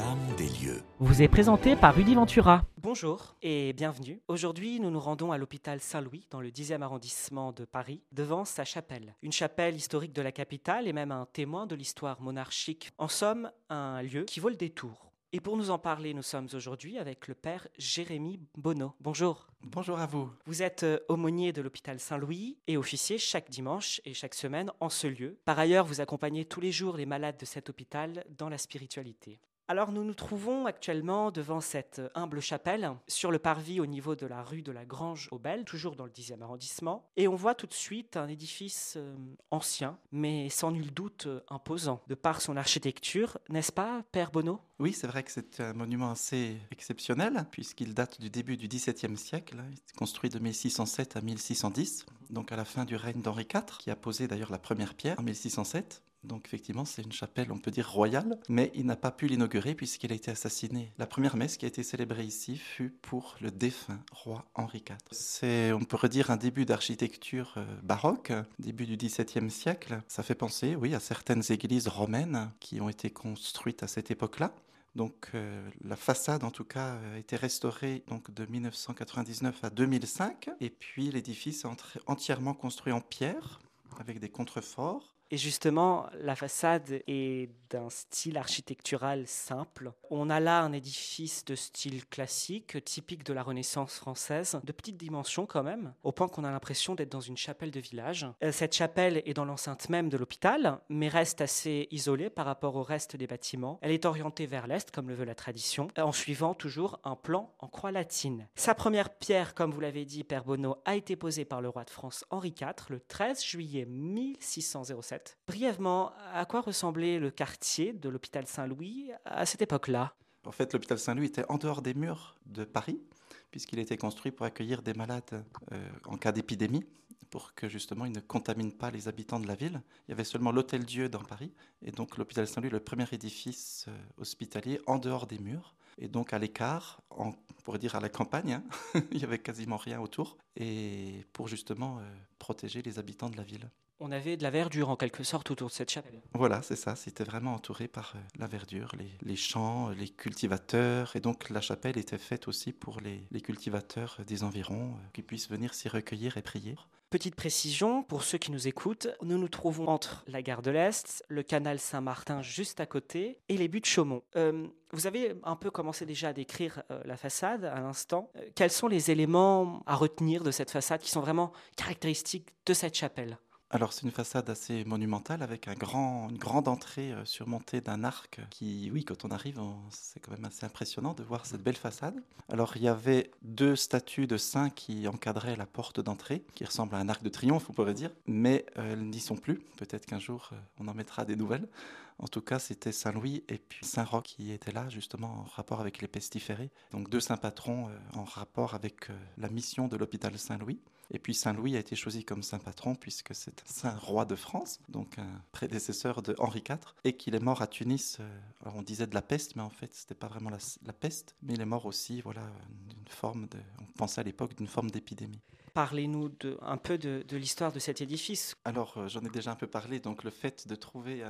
l'âme des lieux. Vous est présenté par Rudy Ventura. Bonjour et bienvenue. Aujourd'hui, nous nous rendons à l'hôpital Saint-Louis dans le 10e arrondissement de Paris, devant sa chapelle. Une chapelle historique de la capitale et même un témoin de l'histoire monarchique. En somme, un lieu qui vaut le détour. Et pour nous en parler, nous sommes aujourd'hui avec le père Jérémy Bonneau. Bonjour. Bonjour à vous. Vous êtes euh, aumônier de l'hôpital Saint-Louis et officier chaque dimanche et chaque semaine en ce lieu. Par ailleurs, vous accompagnez tous les jours les malades de cet hôpital dans la spiritualité. Alors nous nous trouvons actuellement devant cette humble chapelle, sur le parvis au niveau de la rue de la Grange aux Belles, toujours dans le 10e arrondissement, et on voit tout de suite un édifice euh, ancien, mais sans nul doute euh, imposant, de par son architecture, n'est-ce pas, Père Bonneau? Oui, c'est vrai que c'est un monument assez exceptionnel, puisqu'il date du début du XVIIe siècle, est construit de 1607 à 1610, donc à la fin du règne d'Henri IV, qui a posé d'ailleurs la première pierre en 1607. Donc effectivement, c'est une chapelle, on peut dire royale, mais il n'a pas pu l'inaugurer puisqu'il a été assassiné. La première messe qui a été célébrée ici fut pour le défunt roi Henri IV. C'est, on pourrait dire, un début d'architecture euh, baroque, début du XVIIe siècle. Ça fait penser, oui, à certaines églises romaines qui ont été construites à cette époque-là. Donc euh, la façade en tout cas a été restaurée donc de 1999 à 2005 et puis l'édifice est entièrement construit en pierre avec des contreforts et justement, la façade est d'un style architectural simple. On a là un édifice de style classique, typique de la Renaissance française, de petite dimension quand même, au point qu'on a l'impression d'être dans une chapelle de village. Euh, cette chapelle est dans l'enceinte même de l'hôpital, mais reste assez isolée par rapport au reste des bâtiments. Elle est orientée vers l'est, comme le veut la tradition, en suivant toujours un plan en croix latine. Sa première pierre, comme vous l'avez dit, Père Bonneau, a été posée par le roi de France Henri IV le 13 juillet 1607 Brièvement, à quoi ressemblait le quartier de l'hôpital Saint-Louis à cette époque-là? En fait, l'hôpital Saint-Louis était en dehors des murs de Paris, puisqu'il était construit pour accueillir des malades euh, en cas d'épidémie, pour que justement il ne contamine pas les habitants de la ville. Il y avait seulement l'Hôtel Dieu dans Paris, et donc l'hôpital Saint-Louis, le premier édifice euh, hospitalier en dehors des murs, et donc à l'écart, on pourrait dire à la campagne, hein. il n'y avait quasiment rien autour, et pour justement euh, protéger les habitants de la ville. On avait de la verdure en quelque sorte autour de cette chapelle. Voilà, c'est ça. C'était vraiment entouré par euh, la verdure, les, champs, les cultivateurs. Et donc la chapelle était faite aussi pour les, cultivateurs des environs euh, qui puissent venir s'y recueillir et prier. Petite précision pour ceux qui nous écoutent, nous nous trouvons entre la gare de l'Est, le canal Saint-Martin juste à côté et les buttes Chaumont. Euh, vous avez un peu commencé déjà à décrire la façade à l'instant. quels sont les éléments à retenir de cette façade qui sont vraiment caractéristiques de cette chapelle alors c'est une façade assez monumentale avec un grand, une grande entrée euh, surmontée d'un arc qui, oui, quand on arrive, c'est quand même assez impressionnant de voir cette belle façade. Alors il y avait deux statues de saints qui encadraient la porte d'entrée, qui ressemble à un arc de triomphe, on pourrait dire, mais euh, elles n'y sont plus. Peut-être qu'un jour euh, on en mettra des nouvelles. En tout cas, c'était Saint-Louis et puis Saint-Roch qui étaient là justement en rapport avec les pestiférés. Donc deux saints patrons en rapport avec la mission de l'hôpital Saint-Louis. Et puis Saint-Louis a été choisi comme saint patron puisque c'est un saint roi de France, donc un prédécesseur de Henri IV, et qu'il est mort à Tunis. Euh, alors on disait de la peste, mais en fait c'était pas vraiment la, peste, mais il est mort aussi, voilà, d'une forme de, on pensait à l'époque d'une forme d'épidémie. Parlez-nous un peu de, l'histoire de cet édifice. Alors, euh, j'en ai déjà un peu parlé. Donc, le fait de trouver,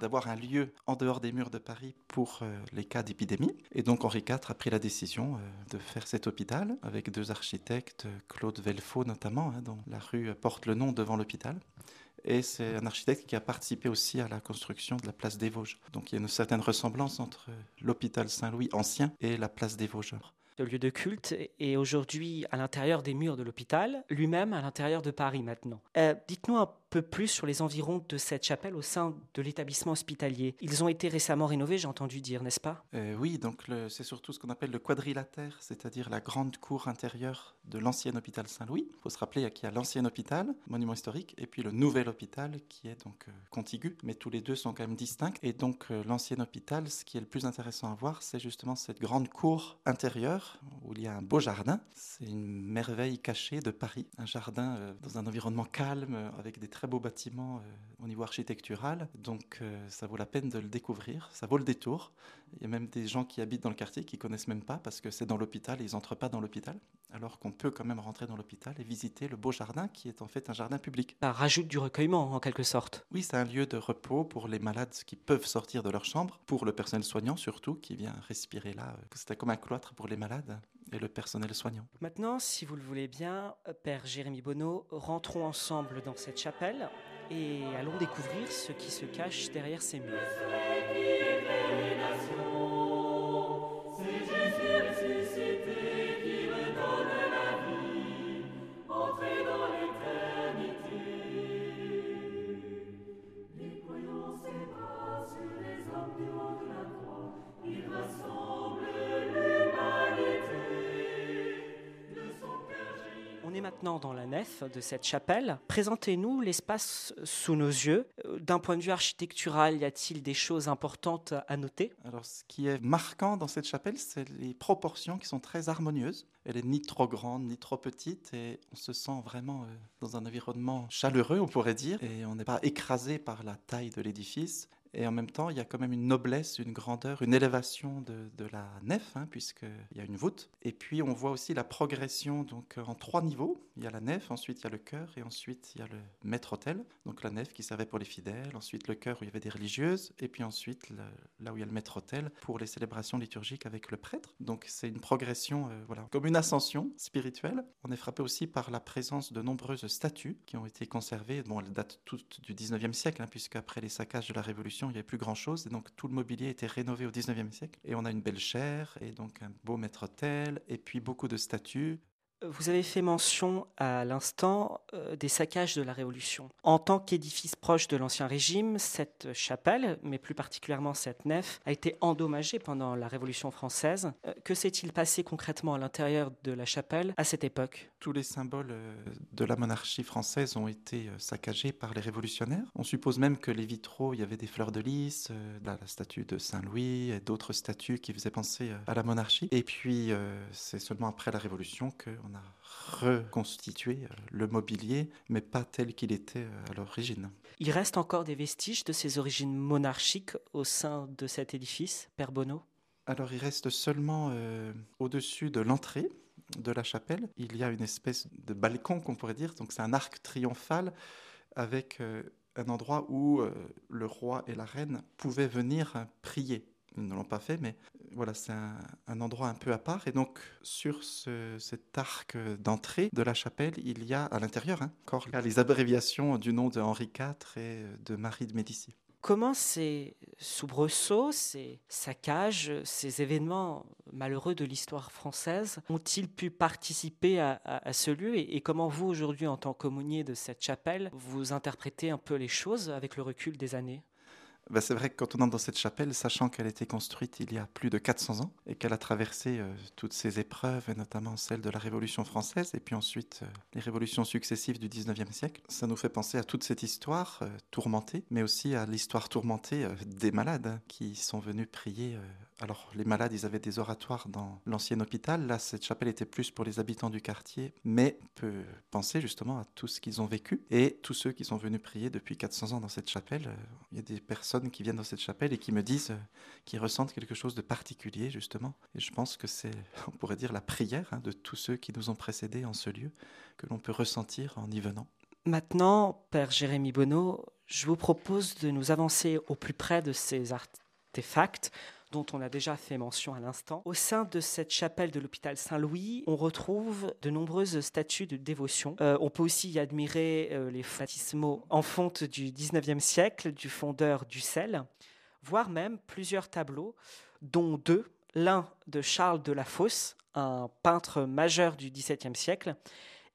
d'avoir un lieu en dehors des murs de Paris pour euh, les cas d'épidémie. Et donc, Henri IV a pris la décision de faire cet hôpital avec deux architectes, Claude Velfaux notamment, hein, dont la rue porte le nom devant l'hôpital. Et c'est un architecte qui a participé aussi à la construction de la place des Vosges. Donc il y a une certaine ressemblance entre l'hôpital Saint-Louis ancien et la place des Vosges de lieu de culte et aujourd'hui à l'intérieur des murs de l'hôpital, lui-même à l'intérieur de Paris maintenant. Euh, dites-nous un peu plus sur les environs de cette chapelle au sein de l'établissement hospitalier. Ils ont été récemment rénovés, j'ai entendu dire, n'est-ce pas? Euh, Oui, donc c'est surtout ce qu'on appelle le quadrilatère, c'est-à-dire la grande cour intérieure de l'ancien hôpital Saint-Louis. Il faut se rappeler qu'il y a l'ancien hôpital, monument historique, et puis le nouvel hôpital qui est donc euh, contigu, mais tous les deux sont quand même distincts. Et donc l'ancien hôpital, ce qui est le plus intéressant à voir, c'est justement cette grande cour intérieure où il y a un beau jardin. C'est une merveille cachée de Paris, un jardin euh, dans un environnement calme, avec des très beaux bâtiments euh, au niveau architectural, donc euh, ça vaut la peine de le découvrir, ça vaut le détour. Il y a même des gens qui habitent dans le quartier qui connaissent même pas parce que c'est dans l'hôpital et ils n'entrent pas dans l'hôpital, alors qu'on peut quand même rentrer dans l'hôpital et visiter le beau jardin qui est en fait un jardin public. Ça rajoute du recueillement en quelque sorte. Oui, c'est un lieu de repos pour les malades qui peuvent sortir de leur chambre, pour le personnel soignant surtout qui vient respirer là. C'était comme un cloître pour les malades le personnel soignant. Maintenant, si vous le voulez bien, Père Jérémy Bonneau, rentrons ensemble dans cette chapelle et allons découvrir ce qui se cache derrière ces murs. Maintenant dans la nef de cette chapelle. Présentez-nous l'espace sous nos yeux. D'un point de vue architectural, y a-t-il des choses importantes à noter? Alors, ce qui est marquant dans cette chapelle, c'est les proportions qui sont très harmonieuses. Elle est ni trop grande ni trop petite et on se sent vraiment euh, dans un environnement chaleureux, on pourrait dire, et on n'est pas écrasé par la taille de l'édifice. Et en même temps, il y a quand même une noblesse, une grandeur, une élévation de, la nef, hein, puisqu'il y a une voûte. Et puis, on voit aussi la progression donc, en trois niveaux. Il y a la nef, ensuite il y a le chœur, et ensuite il y a le maître-autel. Donc la nef qui servait pour les fidèles, ensuite le chœur où il y avait des religieuses, et puis ensuite là où il y a le maître-autel pour les célébrations liturgiques avec le prêtre. Donc c'est une progression, euh, voilà, comme une ascension spirituelle. On est frappé aussi par la présence de nombreuses statues qui ont été conservées. Bon, elles datent toutes du 19e siècle, hein, puisqu'après les saccages de la Révolution, il n'y avait plus grand-chose. Et donc, tout le mobilier été rénové au 19e siècle. Et on a une belle chaire, et donc un beau maître-autel, et puis beaucoup de statues. Vous avez fait mention à l'instant euh, des saccages de la Révolution. En tant qu'édifice proche de l'Ancien Régime, cette chapelle, mais plus particulièrement cette nef, a été endommagée pendant la Révolution française. Euh, que s'est-il passé concrètement à l'intérieur de la chapelle à cette époque? Tous les symboles euh, de la monarchie française ont été saccagés par les révolutionnaires. On suppose même que les vitraux, il y avait des fleurs de lys, la statue de Saint-Louis et d'autres statues qui faisaient penser à la monarchie. Et puis, c'est seulement après la Révolution que on a reconstitué euh, le mobilier, mais pas tel qu'il était euh, à l'origine. Il reste encore des vestiges de ces origines monarchiques au sein de cet édifice, Père Bonneau? Alors il reste seulement euh, au-dessus de l'entrée de la chapelle, il y a une espèce de balcon qu'on pourrait dire, donc c'est un arc triomphal avec un endroit où le roi et la reine pouvaient venir prier ne l'ont pas fait, mais voilà, c'est un, endroit un peu à part. Et donc, sur cet arc d'entrée de la chapelle, il y a à l'intérieur hein, encore les abréviations du nom de Henri IV et de Marie de Médicis. Comment ces soubresauts, ces saccages, ces événements malheureux de l'histoire française ont-ils pu participer à, ce lieu et, et, comment vous, aujourd'hui, en tant qu'aumônier de cette chapelle, vous interprétez un peu les choses avec le recul des années? Bah, c'est vrai que quand on entre dans cette chapelle, sachant qu'elle a été construite il y a plus de 400 ans et qu'elle a traversé euh, toutes ces épreuves, et notamment celle de la Révolution française et puis ensuite euh, les révolutions successives du 19e siècle, ça nous fait penser à toute cette histoire euh, tourmentée, mais aussi à l'histoire tourmentée des malades hein, qui sont venus prier alors, les malades, ils avaient des oratoires dans l'ancien hôpital. Là, cette chapelle était plus pour les habitants du quartier. Mais peut penser justement à tout ce qu'ils ont vécu et tous ceux qui sont venus prier depuis 400 ans dans cette chapelle. Euh, il y a des personnes qui viennent dans cette chapelle et qui me disent euh, qu'ils ressentent quelque chose de particulier, justement. Et je pense que c'est, on pourrait dire, la prière hein, de tous ceux qui nous ont précédés en ce lieu que l'on peut ressentir en y venant. Maintenant, Père Jérémy Bonneau, je vous propose de nous avancer au plus près de ces artefacts dont on a déjà fait mention à l'instant. Au sein de cette chapelle de l'hôpital Saint-Louis, on retrouve de nombreuses statues de dévotion. Euh, on peut aussi y admirer euh, les baptismaux en fonte du 19e siècle du fondeur du sel, voire même plusieurs tableaux, dont deux, l'un de Charles de la Fosse, un peintre majeur du XVIIe siècle,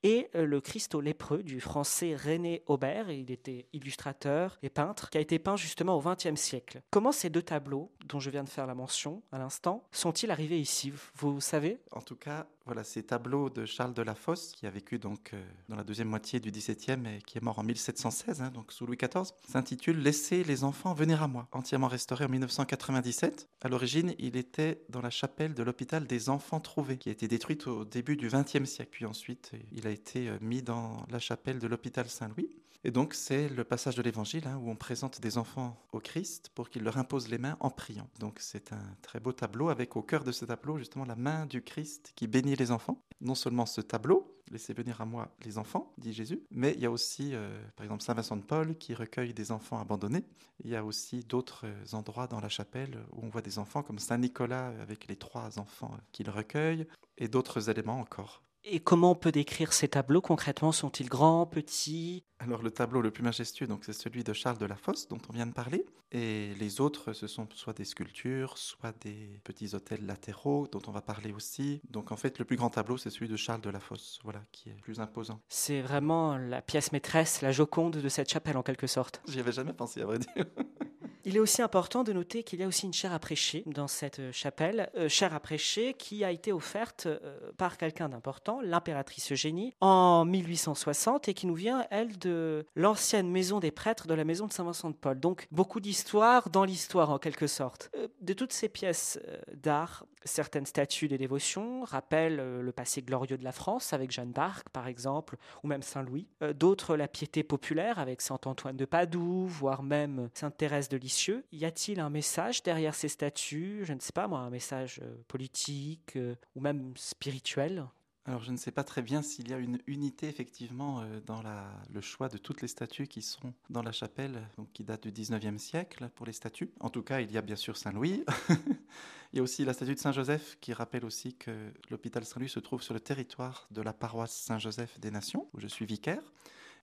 et euh, le Christ au lépreux du français René Aubert, il était illustrateur et peintre, qui a été peint justement au XXe siècle. Comment ces deux tableaux, dont je viens de faire la mention à l'instant, sont-ils arrivés ici? Vous savez? En tout cas, voilà, ces tableaux de Charles de la Fosse, qui a vécu donc euh, dans la deuxième moitié du XVIIe et qui est mort en 1716, hein, donc sous Louis XIV, s'intitule Laissez les enfants venir à moi, entièrement restauré en 1997. À l'origine, il était dans la chapelle de l'hôpital des Enfants Trouvés, qui a été détruite au début du XXe siècle. Puis ensuite, il a été euh, mis dans la chapelle de l'hôpital Saint-Louis. Et donc c'est le passage de l'Évangile hein, où on présente des enfants au Christ pour qu'il leur impose les mains en priant. Donc c'est un très beau tableau avec au cœur de ce tableau justement la main du Christ qui bénit les enfants. Non seulement ce tableau, laissez venir à moi les enfants, dit Jésus, mais il y a aussi euh, par exemple Saint Vincent de Paul qui recueille des enfants abandonnés. Il y a aussi d'autres endroits dans la chapelle où on voit des enfants comme Saint Nicolas avec les trois enfants qu'il recueille et d'autres éléments encore. Et comment on peut décrire ces tableaux concrètement? Sont-ils grands, petits? Alors le tableau le plus majestueux, donc c'est celui de Charles de la Fosse dont on vient de parler, et les autres, ce sont soit des sculptures, soit des petits hôtels latéraux dont on va parler aussi. Donc en fait, le plus grand tableau, c'est celui de Charles de la Fosse, voilà, qui est plus imposant. C'est vraiment la pièce maîtresse, la Joconde de cette chapelle en quelque sorte. J'y avais jamais pensé, à vrai dire. Il est aussi important de noter qu'il y a aussi une chaire à prêcher dans cette euh, chapelle, euh, chaire à prêcher qui a été offerte euh, par quelqu'un d'important, l'impératrice Eugénie, en 1860 et qui nous vient, elle, de l'ancienne maison des prêtres de la maison de Saint-Vincent de Paul. Donc beaucoup d'histoire dans l'histoire en quelque sorte. de toutes ces pièces d'art, certaines statues de dévotion rappellent le passé glorieux de la France avec Jeanne d'Arc par exemple, ou même Saint-Louis. D'autres la piété populaire avec Saint Antoine de Padoue, voire même Sainte Thérèse de Lisieux. Y a-t-il un message derrière ces statues? Je ne sais pas moi, un message euh, politique euh, ou même spirituel? Alors je ne sais pas très bien s'il y a une unité effectivement euh, dans le choix de toutes les statues qui sont dans la chapelle, donc qui date du 19e siècle pour les statues. En tout cas, il y a bien sûr Saint-Louis. il y a aussi la statue de Saint-Joseph qui rappelle aussi que l'hôpital Saint-Louis se trouve sur le territoire de la paroisse Saint-Joseph des Nations, où je suis vicaire.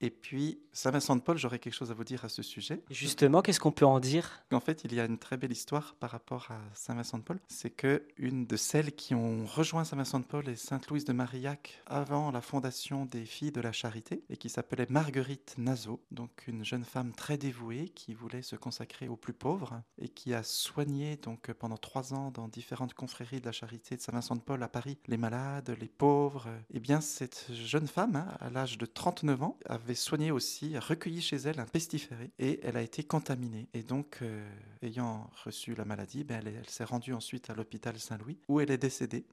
Et puis, Saint Vincent de Paul, j'aurais quelque chose à vous dire à ce sujet. Justement, qu'est-ce qu'on peut en dire? En fait, il y a une très belle histoire par rapport à Saint Vincent de Paul. C'est que une de celles qui ont rejoint Saint Vincent de Paul est Sainte Louise de Marillac avant la fondation des Filles de la Charité et qui s'appelait Marguerite Nazo, donc une jeune femme très dévouée qui voulait se consacrer aux plus pauvres et qui a soigné donc pendant trois ans dans différentes confréries de la Charité de Saint Vincent de Paul à Paris les malades, les pauvres. Et eh bien, cette jeune femme, hein, à l'âge de 39 ans, avait avait soigné aussi, recueilli chez elle un pestiféré et elle a été contaminée. Et donc, euh, ayant reçu la maladie, ben, elle, elle s'est rendue ensuite à l'hôpital Saint-Louis où elle est décédée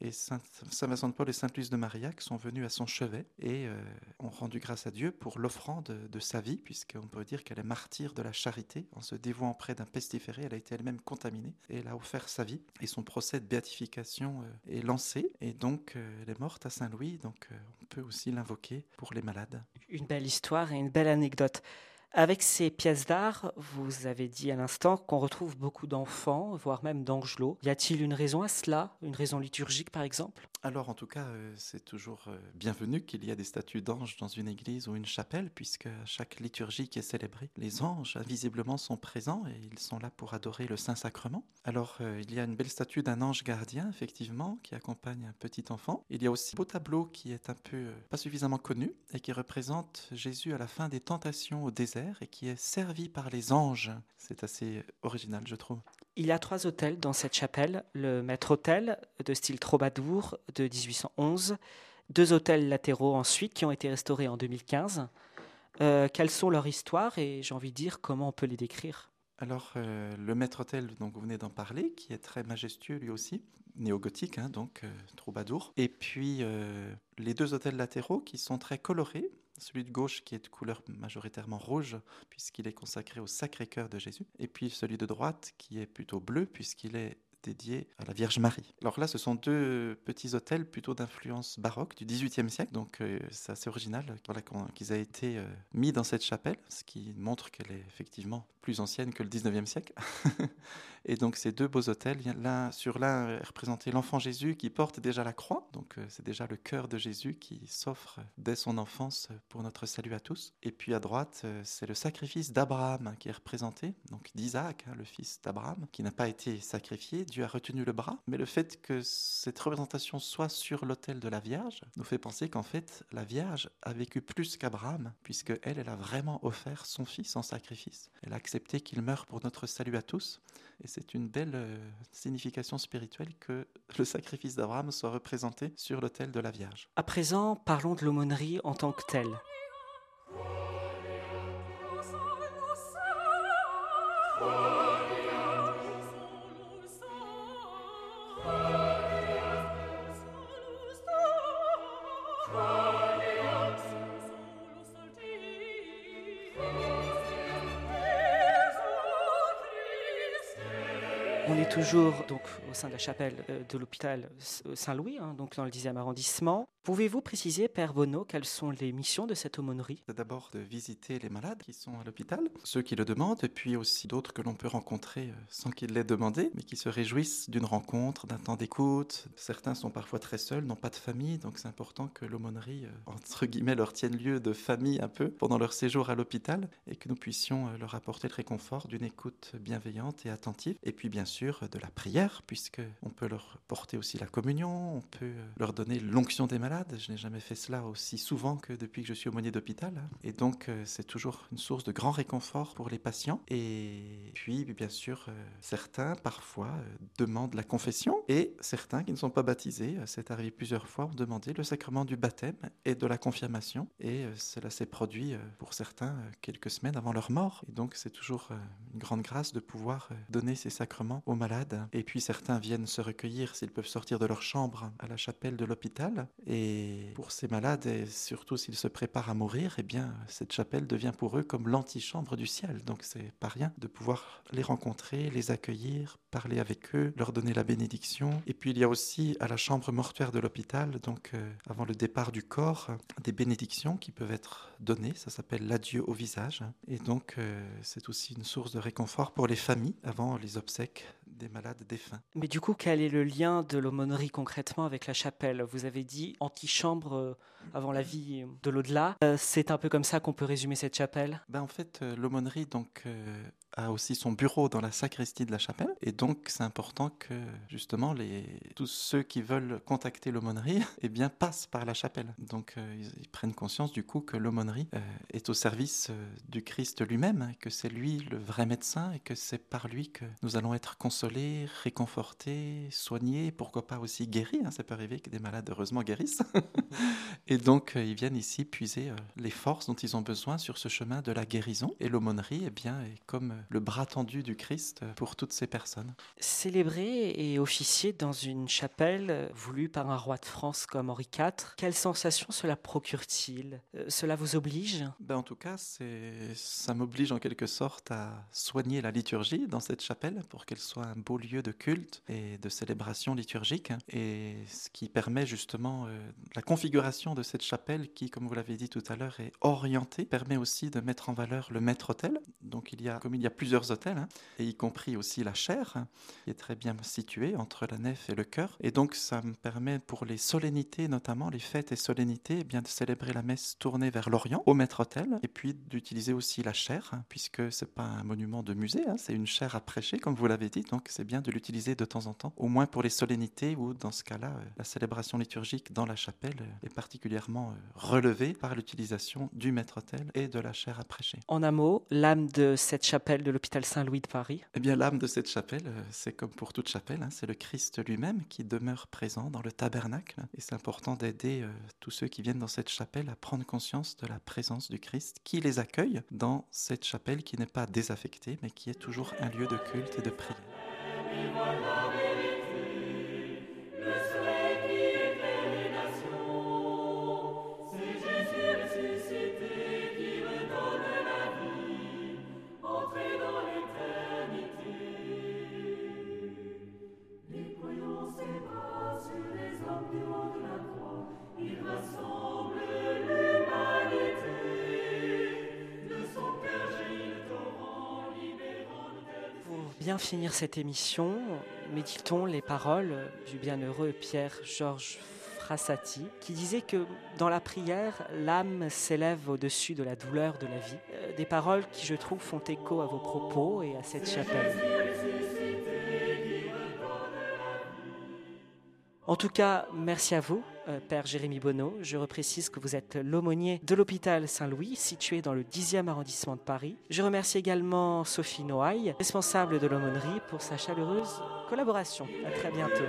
et Saint, Vincent de Paul et Sainte Luce de Marillac sont venus à son chevet et euh, ont rendu grâce à Dieu pour l'offrande de, sa vie, puisqu'on peut dire qu'elle est martyre de la charité. En se dévouant près d'un pestiféré, elle a été elle-même contaminée et elle a offert sa vie. Et son procès de béatification euh, est lancé et donc euh, elle est morte à Saint-Louis, donc on peut aussi l'invoquer pour les malades. Une belle histoire et une belle anecdote. Avec ces pièces d'art, vous avez dit à l'instant qu'on retrouve beaucoup d'enfants, voire même d'angelots. Y a-t-il une raison à cela? Une raison liturgique par exemple? Alors en tout cas, euh, c'est toujours euh, bienvenu qu'il y ait des statues d'anges dans une église ou une chapelle, puisque à chaque liturgie qui est célébrée, les anges invisiblement sont présents et ils sont là pour adorer le Saint-Sacrement. Alors euh, il y a une belle statue d'un ange gardien, effectivement, qui accompagne un petit enfant. Il y a aussi un beau tableau qui est un peu pas suffisamment connu et qui représente Jésus à la fin des tentations au désert et qui est servi par les anges. C'est assez original, je trouve. Il y a trois hôtels dans cette chapelle. Le maître-hôtel de style troubadour de 1811, deux hôtels latéraux ensuite qui ont été restaurés en 2015. Euh, quelles sont leurs histoires et j'ai envie de dire comment on peut les décrire? Alors, euh, le maître-autel, donc vous venez d'en parler, qui est très majestueux lui aussi, néo-gothique, hein, donc euh, troubadour. Et puis, les deux hôtels latéraux qui sont très colorés, celui de gauche qui est de couleur majoritairement rouge, puisqu'il est consacré au Sacré-Cœur de Jésus, et puis celui de droite qui est plutôt bleu, puisqu'il est dédié à la Vierge Marie. Alors là, ce sont deux petits hôtels plutôt d'influence baroque du XVIIIe siècle, donc euh, c'est assez original qu'ils aient été euh, mis dans cette chapelle, ce qui montre qu'elle est effectivement plus ancienne que le 19e siècle. et donc ces deux beaux autels, l'un sur l'un est représenté l'enfant Jésus qui porte déjà la croix, donc euh, c'est déjà le cœur de Jésus qui s'offre dès son enfance pour notre salut à tous. Et puis à droite, euh, c'est le sacrifice d'Abraham qui est représenté, donc d'Isaac, hein, le fils d'Abraham, qui n'a pas été sacrifié, Dieu a retenu le bras. Mais le fait que cette représentation soit sur l'autel de la Vierge nous fait penser qu'en fait la Vierge a vécu plus qu'Abraham, puisque elle, elle a vraiment offert son fils en sacrifice. Elle a accepter qu'il meure pour notre salut à tous. Et c'est une belle euh, signification spirituelle que le sacrifice d'Abraham soit représenté sur l'autel de la Vierge. À présent, parlons de l'aumônerie en tant que telle. On est toujours donc au sein de la chapelle euh, de l'hôpital Saint-Louis, hein, donc dans le 10e arrondissement. Pouvez-vous préciser, Père Bonneau, quelles sont les missions de cette aumônerie? D'abord de visiter les malades qui sont à l'hôpital, ceux qui le demandent, et puis aussi d'autres que l'on peut rencontrer euh, sans qu'ils l'aient demandé, mais qui se réjouissent d'une rencontre, d'un temps d'écoute. Certains sont parfois très seuls, n'ont pas de famille, donc c'est important que l'aumônerie, euh, entre guillemets, leur tienne lieu de famille un peu pendant leur séjour à l'hôpital, et que nous puissions euh, leur apporter le réconfort d'une écoute bienveillante et attentive, et puis bien sûr de la prière, puisque on peut leur porter aussi la communion, on peut leur donner l'onction des malades je n'ai jamais fait cela aussi souvent que depuis que je suis aumônier d'hôpital. Et donc, euh, c'est toujours une source de grand réconfort pour les patients. Et puis, bien sûr, euh, certains, parfois, euh, demandent la confession. Et certains qui ne sont pas baptisés, c'est arrivé plusieurs fois, ont demandé le sacrement du baptême et de la confirmation. Et cela s'est produit pour certains quelques semaines avant leur mort. Et donc, c'est toujours une grande grâce de pouvoir donner ces sacrements aux malades. Et puis, certains viennent se recueillir s'ils peuvent sortir de leur chambre à la chapelle de l'hôpital. Et pour ces malades, et surtout s'ils se préparent à mourir, eh bien, cette chapelle devient pour eux comme l'antichambre du ciel. Donc c'est pas rien de pouvoir les rencontrer, les accueillir, parler avec eux, leur donner la bénédiction. Et puis il y a aussi à la chambre mortuaire de l'hôpital, donc euh, avant le départ du corps, des bénédictions qui peuvent être données. Ça s'appelle l'adieu au visage. Et donc euh, c'est aussi une source de réconfort pour les familles avant les obsèques des malades défunts. Mais du coup, quel est le lien de l'aumônerie concrètement avec la chapelle? Vous avez dit antichambre euh, avant la vie de l'au-delà. c'est un peu comme ça qu'on peut résumer cette chapelle ben, En fait, l'aumônerie donc a aussi son bureau dans la sacristie de la chapelle. Et donc, c'est important que, justement, les, tous ceux qui veulent contacter l'aumônerie eh bien, passent par la chapelle. Donc, euh, ils, prennent conscience, du coup, que l'aumônerie euh, est au service euh, du Christ lui-même, que c'est lui le vrai médecin et que c'est par lui que nous allons être consolés, réconfortés, soignés, pourquoi pas aussi guéris. Hein. Ça peut arriver que des malades, heureusement, guérissent. et donc, ils viennent ici puiser les forces dont ils ont besoin sur ce chemin de la guérison. Et l'aumônerie, eh bien, est comme le bras tendu du Christ pour toutes ces personnes. Célébrer et officier dans une chapelle voulue par un roi de France comme Henri IV, quelle sensation cela procure-t-il? Euh, Cela vous oblige? Ben En tout cas, ça m'oblige en quelque sorte à soigner la liturgie dans cette chapelle pour qu'elle soit un beau lieu de culte et de célébration liturgique. Et ce qui permet justement euh, la configuration de cette chapelle qui, comme vous l'avez dit tout à l'heure, est orientée, permet aussi de mettre en valeur le maître-autel. Donc il y a, comme il y a plusieurs hôtels, hein, et y compris aussi la chaire, qui est très bien située entre la nef et le chœur. Et donc, ça me permet pour les solennités, notamment les fêtes et solennités, eh bien de célébrer la messe tournée vers l'Orient, au maître-autel, et puis d'utiliser aussi la chaire, hein, puisque c'est pas un monument de musée, hein, c'est une chaire à prêcher, comme vous l'avez dit. Donc, c'est bien de l'utiliser de temps en temps, au moins pour les solennités, ou dans ce cas-là, euh, la célébration liturgique dans la chapelle euh, est particulièrement euh, relevée par l'utilisation du maître-autel et de la chaire à prêcher. En un mot, l'âme de cette chapelle de l'hôpital Saint-Louis de Paris Eh bien, l'âme de cette chapelle, euh, c'est comme pour toute chapelle, hein, c'est le Christ lui-même qui demeure présent dans le tabernacle. Et c'est important d'aider euh, tous ceux qui viennent dans cette chapelle à prendre conscience de la présence du Christ qui les accueille dans cette chapelle qui n'est pas désaffectée, mais qui est toujours un lieu de culte et de prière. Finir cette émission, méditons les paroles du bienheureux Pierre-Georges Frassati, qui disait que dans la prière, l'âme s'élève au-dessus de la douleur de la vie. Euh, des paroles qui, je trouve, font écho à vos propos et à cette chapelle. En tout cas, merci à vous, Père Jérémy Bonneau. Je reprécise que vous êtes l'aumônier de l'hôpital Saint-Louis, situé dans le 10e arrondissement de Paris. Je remercie également Sophie Noailles, responsable de l'aumônerie, pour sa chaleureuse collaboration. À très bientôt.